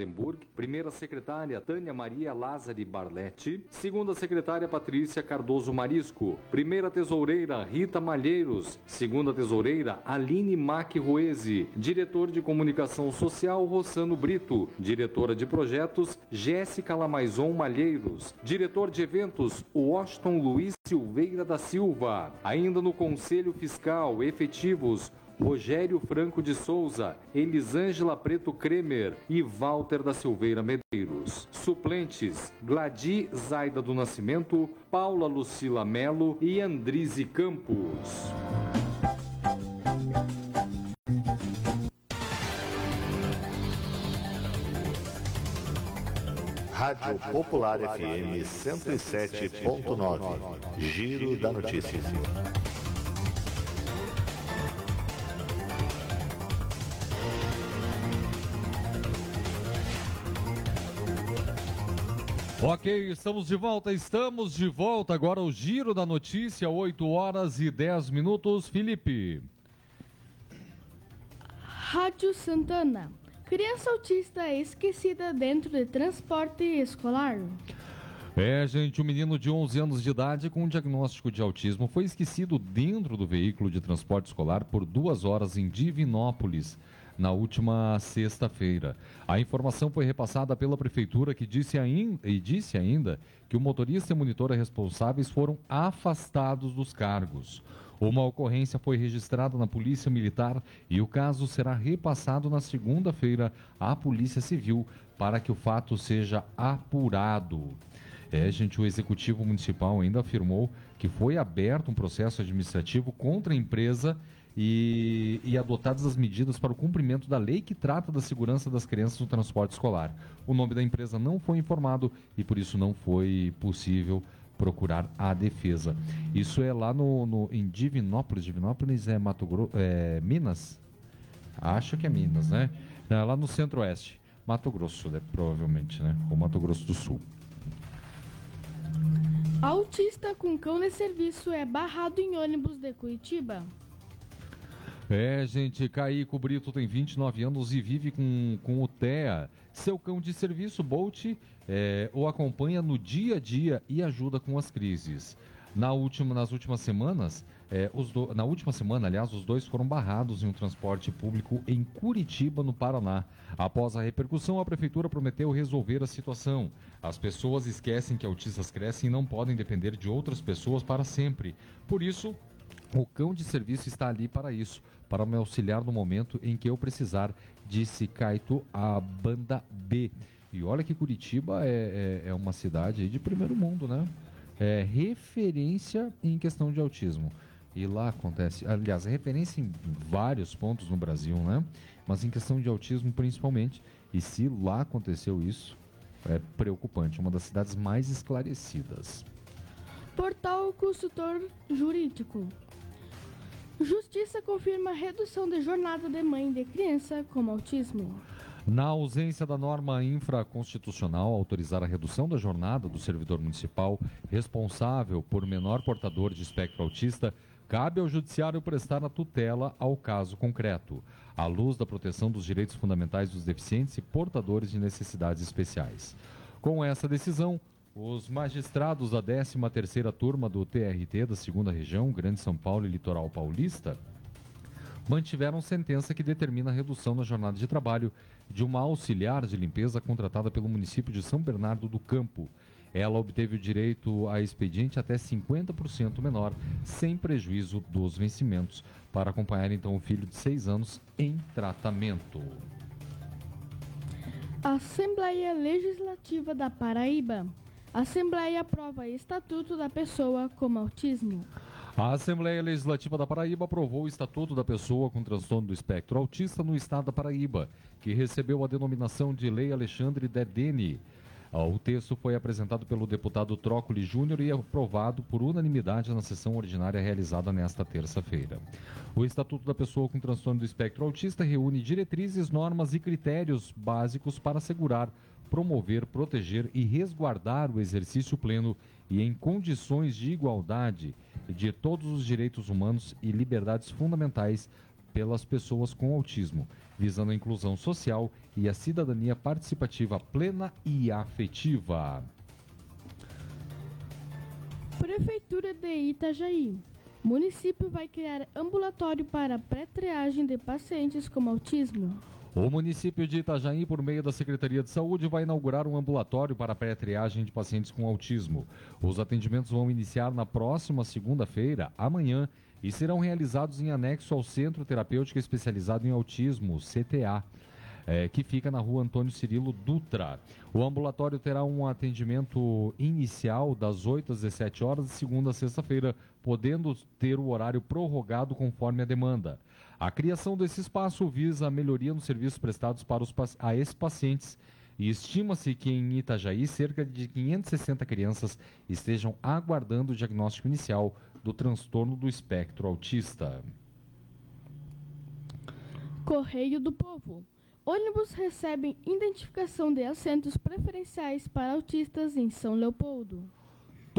Vandenburg, primeira secretária Tânia Maria Lázari Barletti, segunda secretária Patrícia Cardoso Marisco, primeira tesoureira Rita Malheiros, segunda tesoureira Aline Mac Ruese, diretor de comunicação social Rossano Brito, diretora de projetos Jéssica Lamaison Malheiros, diretor de eventos Washington Luiz Silveira da Silva, ainda no Conselho Fiscal efetivos Rogério Franco de Souza, Elisângela Preto Kremer e Walter da Silveira Medeiros. Suplentes: Gladi Zaida do Nascimento, Paula Lucila Melo e Andrize Campos. Rádio Popular FM 107.9. Giro da Notícia. Ok, estamos de volta, estamos de volta. Agora o giro da notícia, 8 horas e 10 minutos. Felipe. Rádio Santana. Criança autista é esquecida dentro de transporte escolar. É, gente, um menino de 11 anos de idade com um diagnóstico de autismo foi esquecido dentro do veículo de transporte escolar por duas horas em Divinópolis na última sexta-feira. A informação foi repassada pela prefeitura que disse ainda, e disse ainda que o motorista e monitora responsáveis foram afastados dos cargos. Uma ocorrência foi registrada na Polícia Militar e o caso será repassado na segunda-feira à Polícia Civil para que o fato seja apurado. É, gente, o Executivo Municipal ainda afirmou que foi aberto um processo administrativo contra a empresa e, e, adotadas as medidas para o cumprimento da lei que trata da segurança das crianças no transporte escolar. O nome da empresa não foi informado e por isso não foi possível procurar a defesa. Isso é lá no, no em Divinópolis. Divinópolis é Mato Grosso, é Minas? Acho que é Minas, né? É lá no Centro-Oeste, Mato Grosso, né? provavelmente, né? Ou Mato Grosso do Sul. Autista com cão de serviço é barrado em ônibus de Curitiba. É, gente, Caíco Brito tem 29 anos e vive com, com o TEA. Seu cão de serviço, Bolt, é, o acompanha no dia a dia e ajuda com as crises. Na última, nas últimas semanas, é, do, na última semana, aliás, os dois foram barrados em um transporte público em Curitiba, no Paraná. Após a repercussão, a prefeitura prometeu resolver a situação. As pessoas esquecem que autistas crescem e não podem depender de outras pessoas para sempre. Por isso, o cão de serviço está ali para isso, para me auxiliar no momento em que eu precisar, disse Caito, a banda B. E olha que Curitiba é, é, é uma cidade de primeiro mundo, né? É referência em questão de autismo. E lá acontece, aliás, é referência em vários pontos no Brasil, né? Mas em questão de autismo principalmente. E se lá aconteceu isso, é preocupante. Uma das cidades mais esclarecidas. Portal Consultor Jurídico. Justiça confirma redução de jornada de mãe de criança com autismo. Na ausência da norma infraconstitucional autorizar a redução da jornada do servidor municipal responsável por menor portador de espectro autista, cabe ao Judiciário prestar a tutela ao caso concreto, à luz da proteção dos direitos fundamentais dos deficientes e portadores de necessidades especiais. Com essa decisão, os magistrados da 13ª turma do TRT da segunda região, Grande São Paulo e Litoral Paulista, mantiveram sentença que determina a redução na jornada de trabalho de uma auxiliar de limpeza contratada pelo município de São Bernardo do Campo. Ela obteve o direito a expediente até 50% menor, sem prejuízo dos vencimentos, para acompanhar então o filho de 6 anos em tratamento. Assembleia Legislativa da Paraíba Assembleia aprova Estatuto da Pessoa com Autismo. A Assembleia Legislativa da Paraíba aprovou o Estatuto da Pessoa com Transtorno do Espectro Autista no estado da Paraíba, que recebeu a denominação de Lei Alexandre Derdeni. O texto foi apresentado pelo deputado Trócoli Júnior e aprovado por unanimidade na sessão ordinária realizada nesta terça-feira. O Estatuto da Pessoa com Transtorno do Espectro Autista reúne diretrizes, normas e critérios básicos para assegurar promover, proteger e resguardar o exercício pleno e em condições de igualdade de todos os direitos humanos e liberdades fundamentais pelas pessoas com autismo, visando a inclusão social e a cidadania participativa plena e afetiva. Prefeitura de Itajaí. Município vai criar ambulatório para pré-triagem de pacientes com autismo. O município de Itajaí, por meio da Secretaria de Saúde, vai inaugurar um ambulatório para pré-triagem de pacientes com autismo. Os atendimentos vão iniciar na próxima segunda-feira, amanhã, e serão realizados em anexo ao Centro Terapêutico Especializado em Autismo, CTA. É, que fica na rua Antônio Cirilo Dutra. O ambulatório terá um atendimento inicial das 8 às 17 horas, de segunda a sexta-feira, podendo ter o horário prorrogado conforme a demanda. A criação desse espaço visa a melhoria nos serviços prestados para os, a esses pacientes e estima-se que em Itajaí cerca de 560 crianças estejam aguardando o diagnóstico inicial do transtorno do espectro autista. Correio do Povo. Ônibus recebem identificação de assentos preferenciais para autistas em São Leopoldo.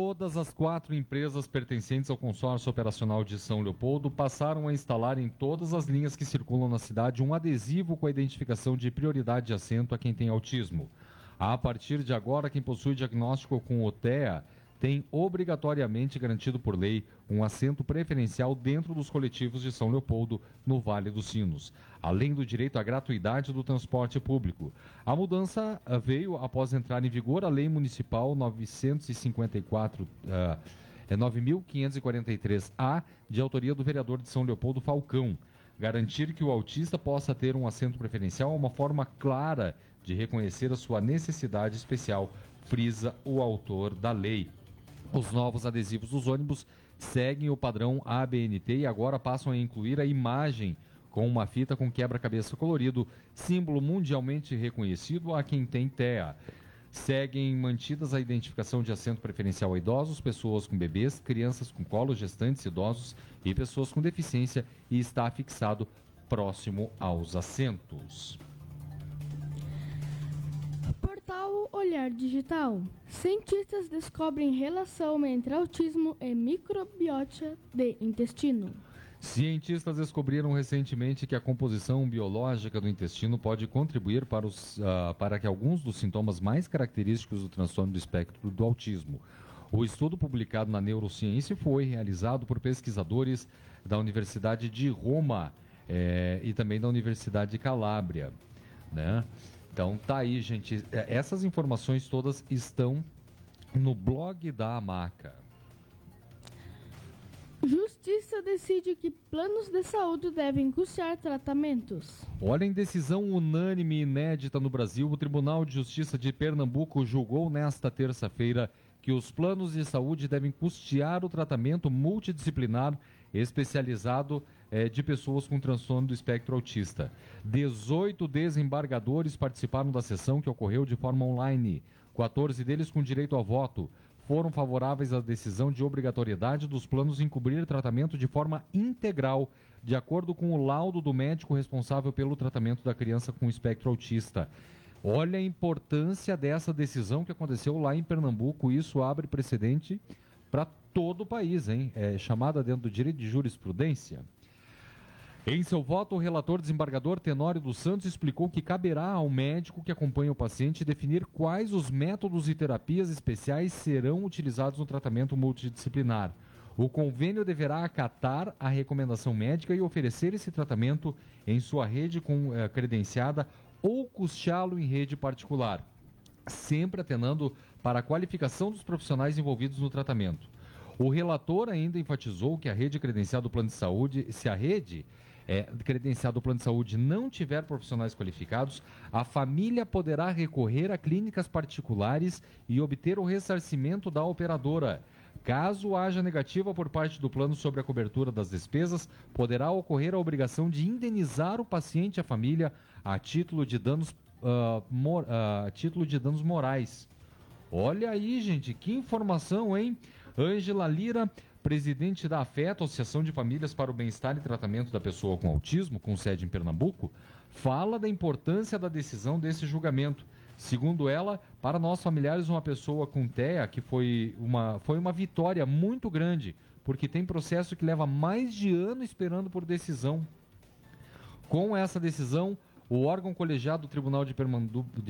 Todas as quatro empresas pertencentes ao consórcio operacional de São Leopoldo passaram a instalar em todas as linhas que circulam na cidade um adesivo com a identificação de prioridade de assento a quem tem autismo. A partir de agora, quem possui diagnóstico com OTEA tem obrigatoriamente garantido por lei um assento preferencial dentro dos coletivos de São Leopoldo, no Vale dos Sinos, além do direito à gratuidade do transporte público. A mudança uh, veio após entrar em vigor a Lei Municipal 954. Uh, é 9.543-A, de autoria do vereador de São Leopoldo Falcão. Garantir que o autista possa ter um assento preferencial é uma forma clara de reconhecer a sua necessidade especial, frisa o autor da lei. Os novos adesivos dos ônibus seguem o padrão ABNT e agora passam a incluir a imagem com uma fita com quebra-cabeça colorido, símbolo mundialmente reconhecido a quem tem TEA. Seguem mantidas a identificação de assento preferencial a idosos, pessoas com bebês, crianças com colo, gestantes, idosos e pessoas com deficiência e está fixado próximo aos assentos. Portal Olhar Digital. Cientistas descobrem relação entre autismo e microbiota de intestino. Cientistas descobriram recentemente que a composição biológica do intestino pode contribuir para, os, uh, para que alguns dos sintomas mais característicos do transtorno do espectro do autismo. O estudo publicado na Neurociência foi realizado por pesquisadores da Universidade de Roma eh, e também da Universidade de Calábria. Né? Então tá aí, gente. É, essas informações todas estão no blog da Amaca. Justiça decide que planos de saúde devem custear tratamentos. Olha, em decisão unânime e inédita no Brasil, o Tribunal de Justiça de Pernambuco julgou nesta terça-feira que os planos de saúde devem custear o tratamento multidisciplinar especializado eh, de pessoas com transtorno do espectro autista. 18 desembargadores participaram da sessão que ocorreu de forma online, 14 deles com direito a voto foram favoráveis à decisão de obrigatoriedade dos planos em cobrir tratamento de forma integral, de acordo com o laudo do médico responsável pelo tratamento da criança com espectro autista. Olha a importância dessa decisão que aconteceu lá em Pernambuco. Isso abre precedente para todo o país, hein? É chamada dentro do direito de jurisprudência. Em seu voto, o relator desembargador Tenório dos Santos explicou que caberá ao médico que acompanha o paciente definir quais os métodos e terapias especiais serão utilizados no tratamento multidisciplinar. O convênio deverá acatar a recomendação médica e oferecer esse tratamento em sua rede com, eh, credenciada ou custeá-lo em rede particular, sempre atenando para a qualificação dos profissionais envolvidos no tratamento. O relator ainda enfatizou que a rede credenciada do plano de saúde, se a rede é, credenciado o plano de saúde não tiver profissionais qualificados, a família poderá recorrer a clínicas particulares e obter o ressarcimento da operadora. Caso haja negativa por parte do plano sobre a cobertura das despesas, poderá ocorrer a obrigação de indenizar o paciente e a família a título de danos, uh, mor, uh, título de danos morais. Olha aí, gente, que informação, hein? Ângela Lira presidente da AFETA, Associação de Famílias para o Bem-Estar e Tratamento da Pessoa com Autismo, com sede em Pernambuco, fala da importância da decisão desse julgamento. Segundo ela, para nós familiares, uma pessoa com TEA, que foi uma, foi uma vitória muito grande, porque tem processo que leva mais de ano esperando por decisão. Com essa decisão, O órgão colegiado do Tribunal de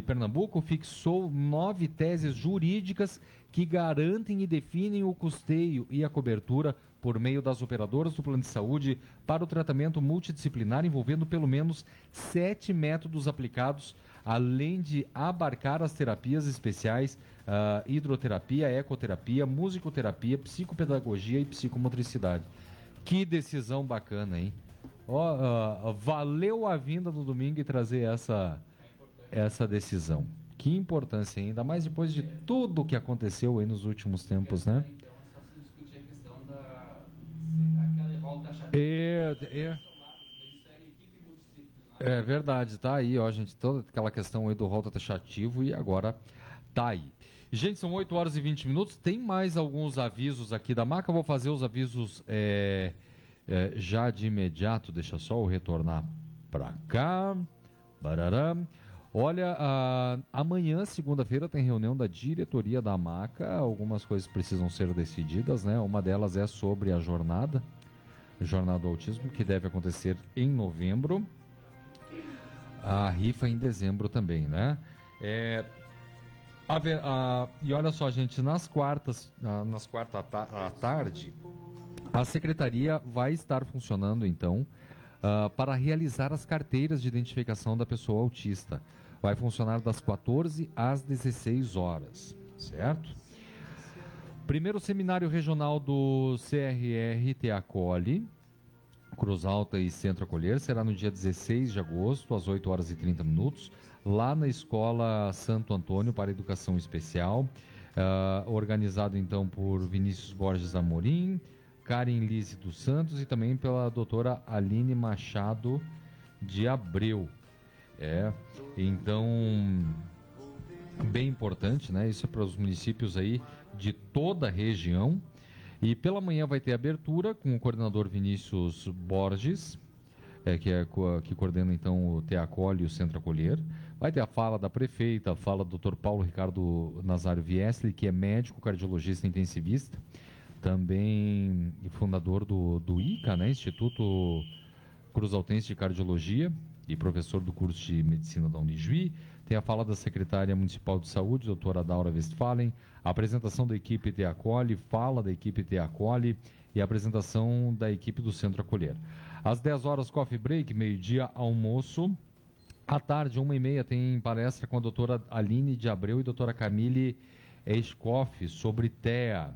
Pernambuco, fixou nove teses jurídicas que garantem e definem o custeio e a cobertura por meio das operadoras do plano de saúde para o tratamento multidisciplinar envolvendo pelo menos sete métodos aplicados, além de abarcar as terapias especiais, uh, hidroterapia, ecoterapia, musicoterapia, psicopedagogia e psicomotricidade. Que decisão bacana, hein? Uh, valeu a vinda no domingo e trazer essa, essa decisão. Que importância, ainda mais depois de tudo que aconteceu aí nos últimos tempos, né? É, é, é verdade, tá aí, ó, gente, toda aquela questão aí do rol taxativo e agora tá aí. Gente, são 8 horas e 20 minutos. Tem mais alguns avisos aqui da marca. vou fazer os avisos é, é, já de imediato. Deixa só eu retornar para cá. Barará. Olha, amanhã, segunda-feira, tem reunião da diretoria da maca. Algumas coisas precisam ser decididas, né? Uma delas é sobre a jornada, jornada do autismo, que deve acontecer em novembro. A rifa em dezembro também, né? É, a a, e olha só, gente, nas quartas, nas quartas à tarde, a secretaria vai estar funcionando, então, uh, para realizar as carteiras de identificação da pessoa autista. Vai funcionar das 14 às 16 horas, certo? Primeiro seminário regional do CRR Teacoli, Cruz Alta e Centro Acolher, será no dia 16 de agosto, às 8 horas e 30 minutos, lá na Escola Santo Antônio para Educação Especial, uh, organizado então por Vinícius Borges Amorim, Karen Lise dos Santos e também pela doutora Aline Machado de Abreu. É, então, bem importante, né? Isso é para os municípios aí de toda a região. E pela manhã vai ter abertura com o coordenador Vinícius Borges, é, que, é, que coordena então o Teacol e o Centro Acolher. Vai ter a fala da prefeita, a fala do Dr. Paulo Ricardo Nazário Viesli, que é médico cardiologista intensivista também fundador do, do ICA, né, Instituto Cruzaltense de Cardiologia e professor do curso de Medicina da Unijuí. Tem a fala da secretária municipal de saúde, doutora Daura Westphalen, a apresentação da equipe Teacoli, fala da equipe Teacoli e a apresentação da equipe do Centro Acolher. Às 10 horas, coffee break, meio-dia, almoço. À tarde, uma e meia, tem palestra com a doutora Aline de Abreu e a doutora Camille Escoff sobre TEA.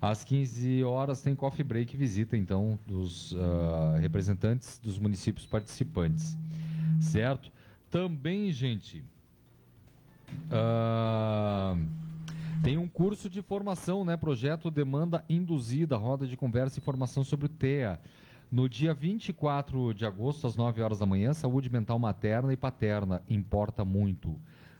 Às 15 horas tem coffee break, visita então dos uh, representantes dos municípios participantes, certo? Também, gente, uh, tem um curso de formação, né? Projeto Demanda Induzida, roda de conversa e formação sobre o TEA. No dia 24 de agosto, às 9 horas da manhã, saúde mental materna e paterna importa muito.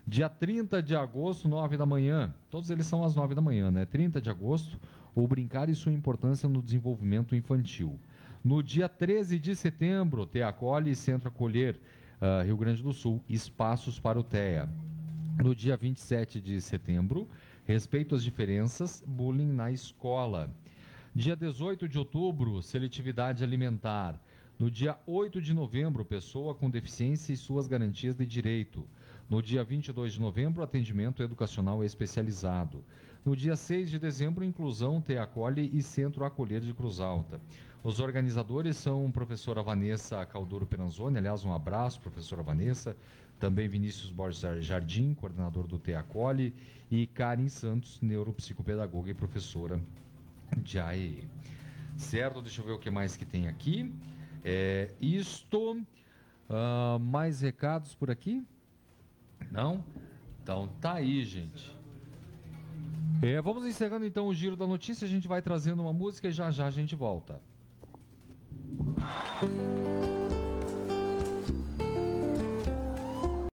Dia 30 de agosto, 9 da manhã, todos eles são às 9 da manhã, né? 30 de agosto, o brincar e sua importância no desenvolvimento infantil. No dia 13 de setembro, Teacole e Centro Acolher, uh, Rio Grande do Sul, espaços para o TEA. No dia 27 de setembro, respeito às diferenças, bullying na escola. Dia 18 de outubro, seletividade alimentar. No dia 8 de novembro, pessoa com deficiência e suas garantias de direito. No dia 22 de novembro, atendimento educacional especializado. No dia 6 de dezembro, Inclusão Te Acolhe e Centro Acolher de Cruz Alta. Os organizadores são professora Vanessa Calduro Peranzoni, aliás, um abraço, professora Vanessa, também Vinícius Borges Jardim, coordenador do Te Acolhe, e Karen Santos, neuropsicopedagoga e professora de AE. Certo? Deixa eu ver o que mais que tem aqui. É, isto. Uh, mais recados por aqui? Não? Então tá aí, gente. É, vamos encerrando então o giro da notícia. A gente vai trazendo uma música e já já a gente volta. Música